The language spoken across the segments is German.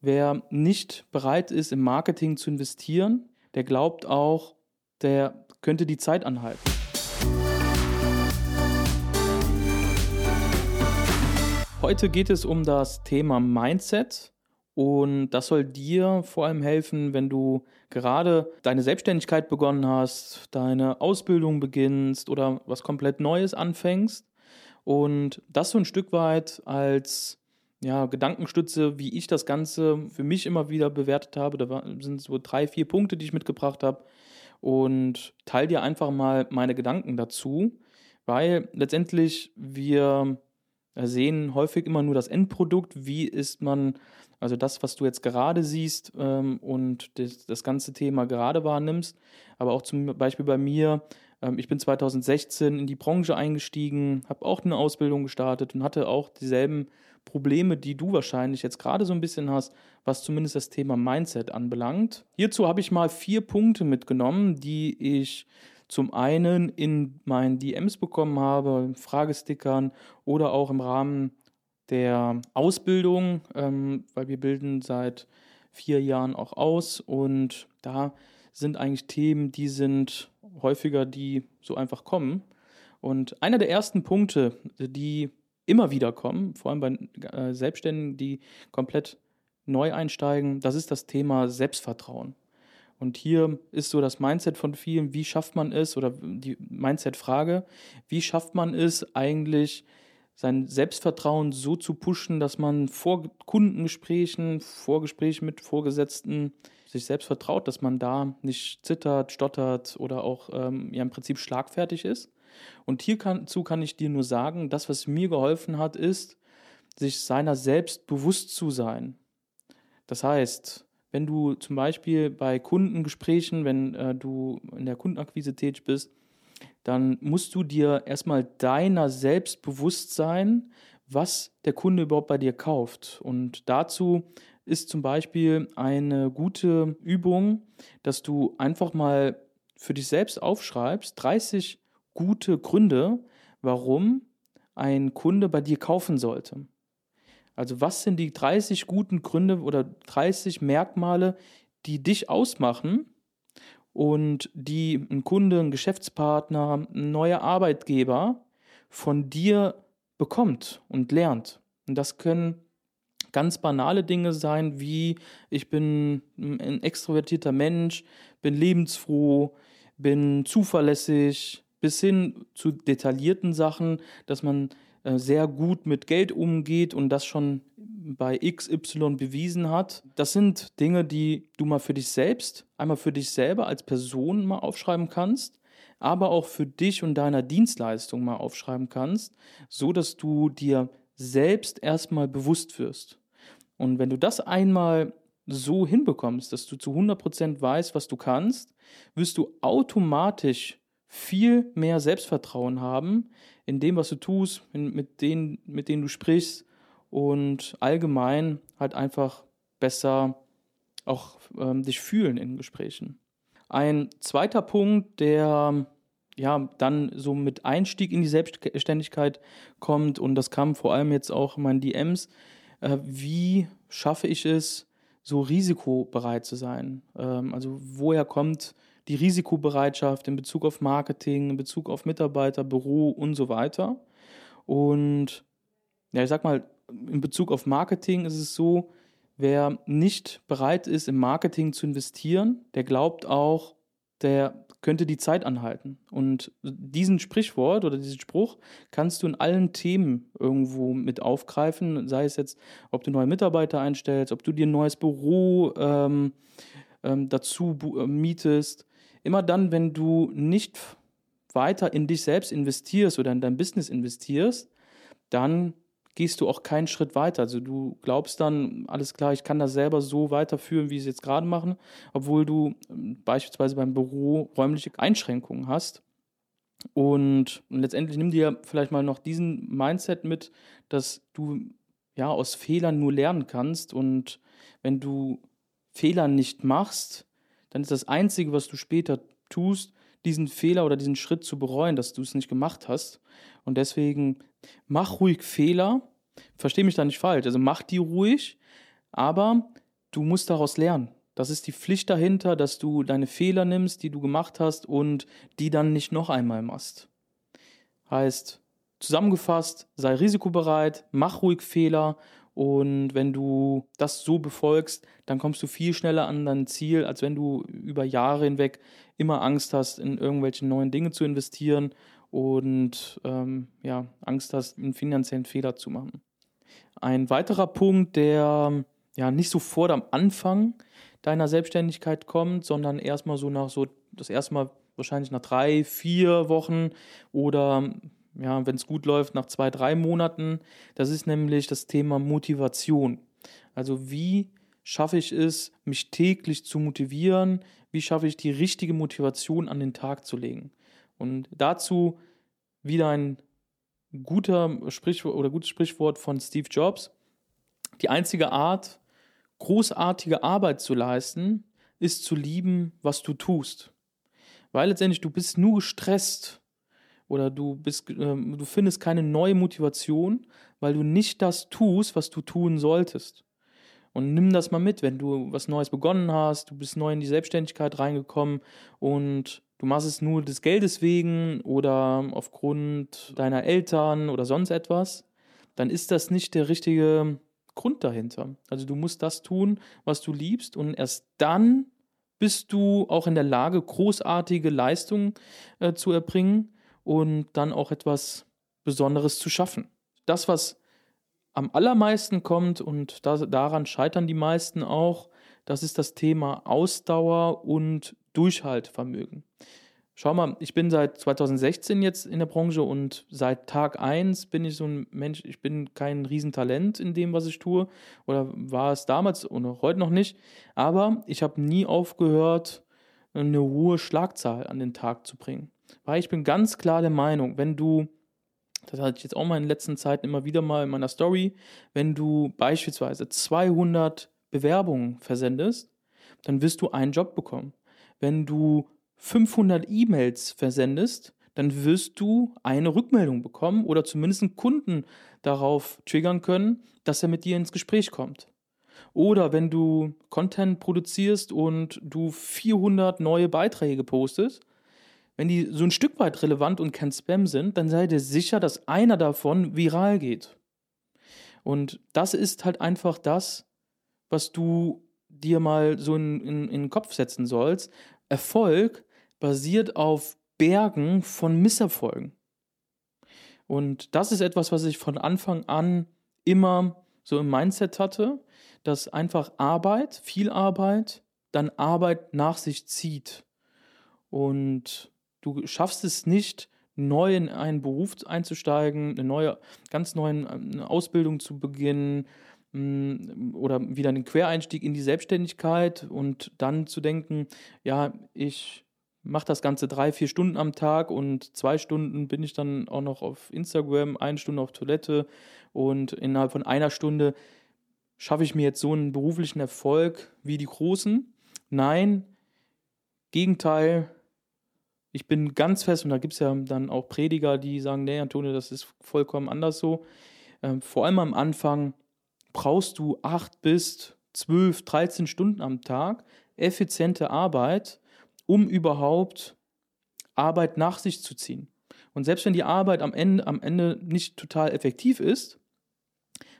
wer nicht bereit ist, im Marketing zu investieren, der glaubt auch, der könnte die Zeit anhalten. Heute geht es um das Thema Mindset und das soll dir vor allem helfen, wenn du gerade deine Selbstständigkeit begonnen hast, deine Ausbildung beginnst oder was komplett Neues anfängst und das so ein Stück weit als ja, Gedankenstütze, wie ich das Ganze für mich immer wieder bewertet habe. Da sind so drei, vier Punkte, die ich mitgebracht habe. Und teile dir einfach mal meine Gedanken dazu, weil letztendlich wir sehen häufig immer nur das Endprodukt. Wie ist man, also das, was du jetzt gerade siehst ähm, und das, das ganze Thema gerade wahrnimmst. Aber auch zum Beispiel bei mir, ähm, ich bin 2016 in die Branche eingestiegen, habe auch eine Ausbildung gestartet und hatte auch dieselben Probleme, die du wahrscheinlich jetzt gerade so ein bisschen hast, was zumindest das Thema Mindset anbelangt. Hierzu habe ich mal vier Punkte mitgenommen, die ich zum einen in meinen DMs bekommen habe, Fragestickern oder auch im Rahmen der Ausbildung, ähm, weil wir bilden seit vier Jahren auch aus und da sind eigentlich Themen, die sind häufiger, die so einfach kommen. Und einer der ersten Punkte, die immer wieder kommen, vor allem bei äh, Selbstständigen, die komplett neu einsteigen, das ist das Thema Selbstvertrauen. Und hier ist so das Mindset von vielen, wie schafft man es, oder die Mindset-Frage, wie schafft man es eigentlich, sein Selbstvertrauen so zu pushen, dass man vor Kundengesprächen, vor Gesprächen mit Vorgesetzten sich selbst vertraut, dass man da nicht zittert, stottert oder auch ähm, ja im Prinzip schlagfertig ist. Und hierzu kann ich dir nur sagen, das, was mir geholfen hat, ist, sich seiner selbst bewusst zu sein. Das heißt, wenn du zum Beispiel bei Kundengesprächen, wenn äh, du in der Kundenakquise tätig bist, dann musst du dir erstmal deiner selbst bewusst sein, was der Kunde überhaupt bei dir kauft. Und dazu ist zum Beispiel eine gute Übung, dass du einfach mal für dich selbst aufschreibst, 30 gute Gründe, warum ein Kunde bei dir kaufen sollte. Also was sind die 30 guten Gründe oder 30 Merkmale, die dich ausmachen und die ein Kunde, ein Geschäftspartner, ein neuer Arbeitgeber von dir bekommt und lernt. Und das können ganz banale Dinge sein, wie ich bin ein extrovertierter Mensch, bin lebensfroh, bin zuverlässig, bis hin zu detaillierten Sachen, dass man äh, sehr gut mit Geld umgeht und das schon bei XY bewiesen hat. Das sind Dinge, die du mal für dich selbst, einmal für dich selber als Person mal aufschreiben kannst, aber auch für dich und deiner Dienstleistung mal aufschreiben kannst, so dass du dir selbst erstmal bewusst wirst. Und wenn du das einmal so hinbekommst, dass du zu 100% weißt, was du kannst, wirst du automatisch viel mehr Selbstvertrauen haben in dem, was du tust, mit denen, mit denen du sprichst und allgemein halt einfach besser auch ähm, dich fühlen in Gesprächen. Ein zweiter Punkt, der ja dann so mit Einstieg in die Selbstständigkeit kommt und das kam vor allem jetzt auch in meinen DMs, äh, wie schaffe ich es, so risikobereit zu sein? Ähm, also woher kommt die Risikobereitschaft in Bezug auf Marketing, in Bezug auf Mitarbeiter, Büro und so weiter. Und ja, ich sag mal, in Bezug auf Marketing ist es so, wer nicht bereit ist, im Marketing zu investieren, der glaubt auch, der könnte die Zeit anhalten. Und diesen Sprichwort oder diesen Spruch kannst du in allen Themen irgendwo mit aufgreifen, sei es jetzt, ob du neue Mitarbeiter einstellst, ob du dir ein neues Büro ähm, ähm, dazu äh, mietest. Immer dann, wenn du nicht weiter in dich selbst investierst oder in dein Business investierst, dann gehst du auch keinen Schritt weiter. Also du glaubst dann, alles klar, ich kann das selber so weiterführen, wie ich es jetzt gerade machen, obwohl du ähm, beispielsweise beim Büro räumliche Einschränkungen hast. Und letztendlich nimm dir vielleicht mal noch diesen Mindset mit, dass du ja aus Fehlern nur lernen kannst und wenn du Fehler nicht machst, dann ist das Einzige, was du später tust, diesen Fehler oder diesen Schritt zu bereuen, dass du es nicht gemacht hast. Und deswegen mach ruhig Fehler. Versteh mich da nicht falsch. Also mach die ruhig, aber du musst daraus lernen. Das ist die Pflicht dahinter, dass du deine Fehler nimmst, die du gemacht hast und die dann nicht noch einmal machst. Heißt, zusammengefasst, sei risikobereit, mach ruhig Fehler und wenn du das so befolgst, dann kommst du viel schneller an dein Ziel, als wenn du über Jahre hinweg immer Angst hast, in irgendwelche neuen Dinge zu investieren und ähm, ja, Angst hast, einen finanziellen Fehler zu machen. Ein weiterer Punkt, der ja nicht sofort am Anfang deiner Selbstständigkeit kommt, sondern erstmal so nach so, das erste Mal wahrscheinlich nach drei, vier Wochen oder ja, wenn es gut läuft, nach zwei, drei Monaten. Das ist nämlich das Thema Motivation. Also wie schaffe ich es, mich täglich zu motivieren? Wie schaffe ich die richtige Motivation an den Tag zu legen? Und dazu wieder ein guter Sprichwort oder gutes Sprichwort von Steve Jobs. Die einzige Art, großartige Arbeit zu leisten, ist zu lieben, was du tust. Weil letztendlich du bist nur gestresst oder du bist, äh, du findest keine neue Motivation, weil du nicht das tust, was du tun solltest. Und nimm das mal mit, wenn du was Neues begonnen hast, du bist neu in die Selbstständigkeit reingekommen und du machst es nur des Geldes wegen oder aufgrund deiner Eltern oder sonst etwas, dann ist das nicht der richtige Grund dahinter. Also du musst das tun, was du liebst und erst dann bist du auch in der Lage, großartige Leistungen äh, zu erbringen und dann auch etwas Besonderes zu schaffen. Das, was am allermeisten kommt und das, daran scheitern die meisten auch, das ist das Thema Ausdauer und Durchhaltvermögen. Schau mal, ich bin seit 2016 jetzt in der Branche und seit Tag 1 bin ich so ein Mensch, ich bin kein Riesentalent in dem, was ich tue oder war es damals oder heute noch nicht, aber ich habe nie aufgehört, eine hohe Schlagzahl an den Tag zu bringen. Weil ich bin ganz klar der Meinung, wenn du, das hatte ich jetzt auch mal in den letzten Zeiten immer wieder mal in meiner Story, wenn du beispielsweise 200 Bewerbungen versendest, dann wirst du einen Job bekommen. Wenn du 500 E-Mails versendest, dann wirst du eine Rückmeldung bekommen oder zumindest einen Kunden darauf triggern können, dass er mit dir ins Gespräch kommt. Oder wenn du Content produzierst und du 400 neue Beiträge postest, wenn die so ein Stück weit relevant und kein Spam sind, dann sei dir sicher, dass einer davon viral geht. Und das ist halt einfach das, was du dir mal so in, in, in den Kopf setzen sollst. Erfolg basiert auf Bergen von Misserfolgen. Und das ist etwas, was ich von Anfang an immer so im Mindset hatte, dass einfach Arbeit, viel Arbeit, dann Arbeit nach sich zieht. Und du schaffst es nicht, neu in einen Beruf einzusteigen, eine neue, ganz neue eine Ausbildung zu beginnen mm, oder wieder einen Quereinstieg in die Selbstständigkeit und dann zu denken, ja, ich mache das Ganze drei, vier Stunden am Tag und zwei Stunden bin ich dann auch noch auf Instagram, eine Stunde auf Toilette und innerhalb von einer Stunde schaffe ich mir jetzt so einen beruflichen Erfolg wie die Großen. Nein, Gegenteil, ich bin ganz fest, und da gibt es ja dann auch Prediger, die sagen, nee, Antonio, das ist vollkommen anders so. Ähm, vor allem am Anfang brauchst du acht bis zwölf, dreizehn Stunden am Tag effiziente Arbeit, um überhaupt Arbeit nach sich zu ziehen. Und selbst wenn die Arbeit am Ende, am Ende nicht total effektiv ist,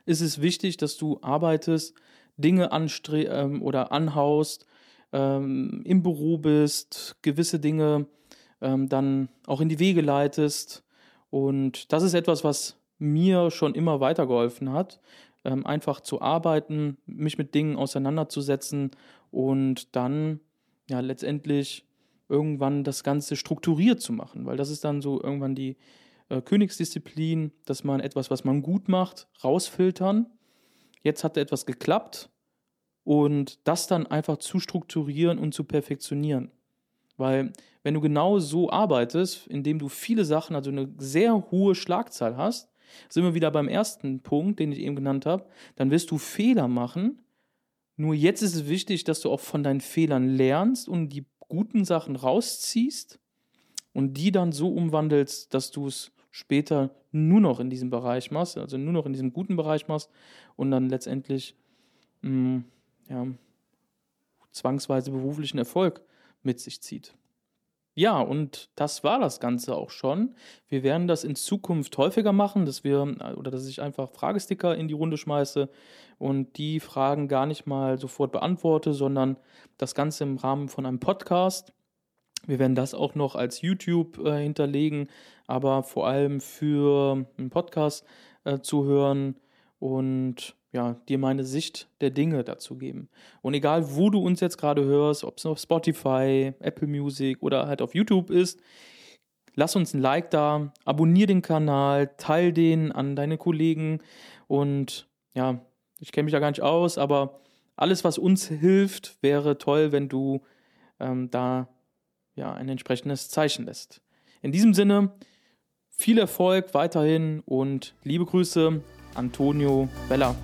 ist es wichtig, dass du arbeitest, Dinge ähm, oder anhaust, ähm, im Büro bist, gewisse Dinge ähm, dann auch in die Wege leitest. Und das ist etwas, was mir schon immer weitergeholfen hat, ähm, einfach zu arbeiten, mich mit Dingen auseinanderzusetzen und dann ja letztendlich irgendwann das Ganze strukturiert zu machen, weil das ist dann so irgendwann die äh, Königsdisziplin, dass man etwas, was man gut macht, rausfiltern. Jetzt hat etwas geklappt und das dann einfach zu strukturieren und zu perfektionieren. Weil wenn du genau so arbeitest, indem du viele Sachen, also eine sehr hohe Schlagzahl hast, sind wir wieder beim ersten Punkt, den ich eben genannt habe, dann wirst du Fehler machen, nur jetzt ist es wichtig, dass du auch von deinen Fehlern lernst und die guten Sachen rausziehst und die dann so umwandelst, dass du es später nur noch in diesem Bereich machst, also nur noch in diesem guten Bereich machst und dann letztendlich mh, mm, ja, zwangsweise beruflichen Erfolg mit sich zieht. Ja, und das war das Ganze auch schon. Wir werden das in Zukunft häufiger machen, dass wir oder dass ich einfach Fragesticker in die Runde schmeiße und die Fragen gar nicht mal sofort beantworte, sondern das Ganze im Rahmen von einem Podcast. Wir werden das auch noch als YouTube äh, hinterlegen, aber vor allem für einen Podcast äh, zu hören und ja, dir meine Sicht der Dinge dazu geben. Und egal, wo du uns jetzt gerade hörst, ob es auf Spotify, Apple Music oder halt auf YouTube ist, lass uns ein Like da, abonnier den Kanal, teil den an deine Kollegen und ja, ich kenne mich da gar nicht aus, aber alles, was uns hilft, wäre toll, wenn du ähm, da ja ein entsprechendes Zeichen lässt. In diesem Sinne, viel Erfolg weiterhin und liebe Grüße, Antonio Bella.